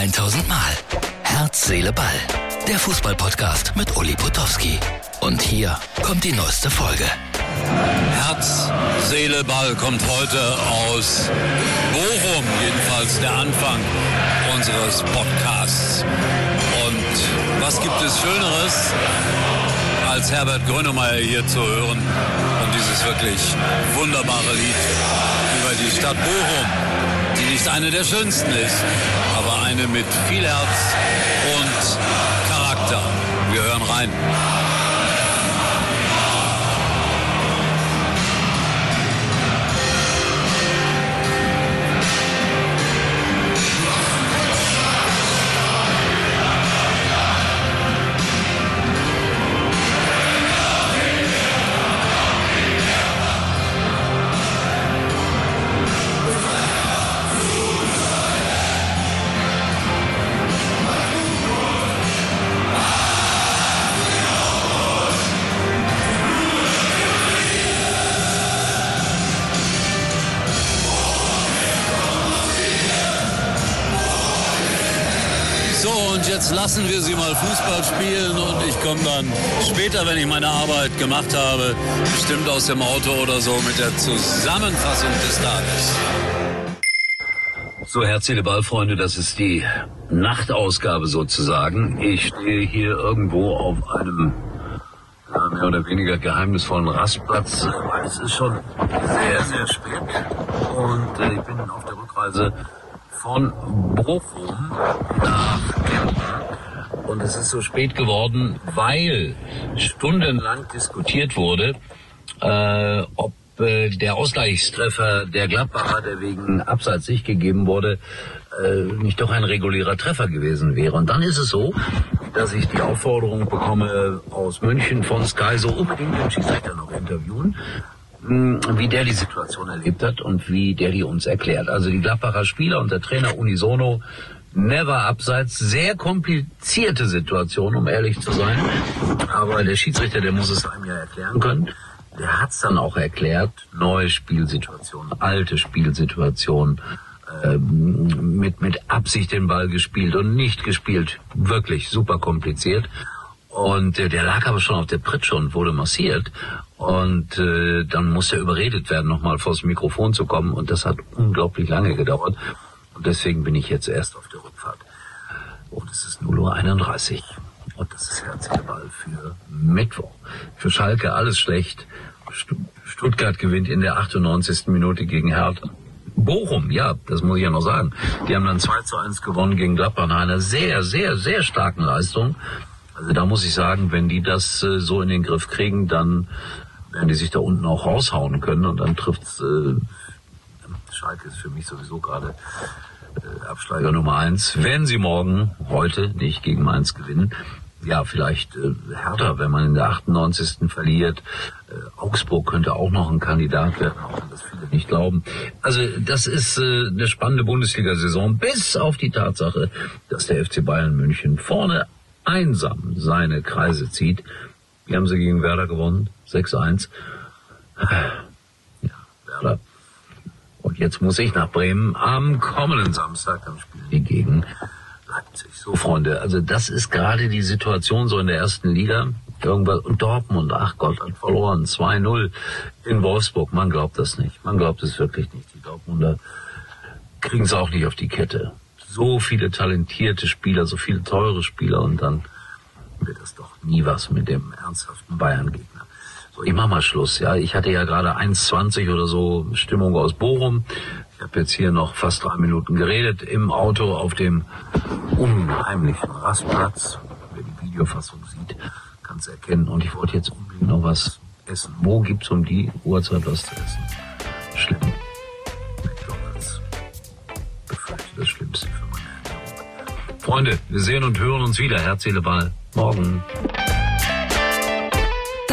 1000 Mal. Herz, Seele, Ball. Der Fußballpodcast mit Uli Potowski. Und hier kommt die neueste Folge. Herz, Seele, Ball kommt heute aus Bochum, jedenfalls der Anfang unseres Podcasts. Und was gibt es Schöneres, als Herbert Grönemeyer hier zu hören und dieses wirklich wunderbare Lied über die Stadt Bochum, die nicht eine der schönsten ist, aber eine mit viel Herz und Charakter. Wir hören rein. Und jetzt lassen wir sie mal Fußball spielen und ich komme dann später, wenn ich meine Arbeit gemacht habe, bestimmt aus dem Auto oder so mit der Zusammenfassung des Tages. So, herzliche Ballfreunde, das ist die Nachtausgabe sozusagen. Ich stehe hier irgendwo auf einem mehr oder weniger geheimnisvollen Rastplatz. Es ist schon sehr, sehr spät und äh, ich bin auf der Rückreise von Bochum nach Kempten. Und es ist so spät geworden, weil stundenlang diskutiert wurde, äh, ob äh, der Ausgleichstreffer der Gladbacher, der wegen Abseits nicht gegeben wurde, äh, nicht doch ein regulärer Treffer gewesen wäre. Und dann ist es so, dass ich die Aufforderung bekomme aus München von Sky so unbedingt den Schiedsrichter noch interviewen. Wie der die Situation erlebt hat und wie der die uns erklärt. Also die Gladbacher Spieler und der Trainer unisono never abseits. Sehr komplizierte Situation, um ehrlich zu sein. Aber der Schiedsrichter, der muss es einem ja erklären können. Der hat es dann auch erklärt. Neue Spielsituation, alte Spielsituation. Ähm, mit, mit Absicht den Ball gespielt und nicht gespielt. Wirklich super kompliziert. Und äh, der lag aber schon auf der Pritsche und wurde massiert. Und äh, dann musste er überredet werden, nochmal vors Mikrofon zu kommen. Und das hat unglaublich lange gedauert. Und deswegen bin ich jetzt erst auf der Rückfahrt. Und es ist 0.31 Uhr. Und das ist herzlicher Ball für Mittwoch. Für Schalke alles schlecht. Stuttgart gewinnt in der 98. Minute gegen Hertha. Bochum, ja, das muss ich ja noch sagen. Die haben dann 2 zu 1 gewonnen gegen Gladbach nach einer sehr, sehr, sehr starken Leistung. Also da muss ich sagen, wenn die das äh, so in den Griff kriegen, dann werden die sich da unten auch raushauen können und dann trifft's äh, Schalke ist für mich sowieso gerade äh, Absteiger Nummer eins. Wenn sie morgen, heute nicht gegen Mainz gewinnen, ja, vielleicht äh, härter, wenn man in der 98. verliert. Äh, Augsburg könnte auch noch ein Kandidat werden, auch wenn das viele nicht glauben. Also das ist äh, eine spannende Bundesliga-Saison, bis auf die Tatsache, dass der FC Bayern München vorne einsam seine Kreise zieht. Wie haben sie gegen Werder gewonnen? 6-1. Ja, Werder. Und jetzt muss ich nach Bremen am kommenden Samstag, dann spielen die gegen Leipzig. So, Freunde, also das ist gerade die Situation so in der ersten Liga. Irgendwas, und Dortmund, ach Gott, hat verloren. 2-0 in Wolfsburg. Man glaubt das nicht. Man glaubt es wirklich nicht. Die Dortmunder kriegen es auch nicht auf die Kette. So viele talentierte Spieler, so viele teure Spieler und dann wird das doch nie was mit dem ernsthaften Bayern-Gegner. Ich mach mal Schluss, ja. Ich hatte ja gerade 1,20 oder so Stimmung aus Bochum. Ich habe jetzt hier noch fast drei Minuten geredet im Auto auf dem unheimlichen Rastplatz. Wer die Videofassung sieht, kann es erkennen. Und ich wollte jetzt unbedingt noch was essen. Wo gibt's um die Uhrzeit was zu essen? Schlimm. McDonalds. Befürchte das Schlimmste für meine Ernährung. Freunde, wir sehen und hören uns wieder. Herz, Seele, Ball. Morgen.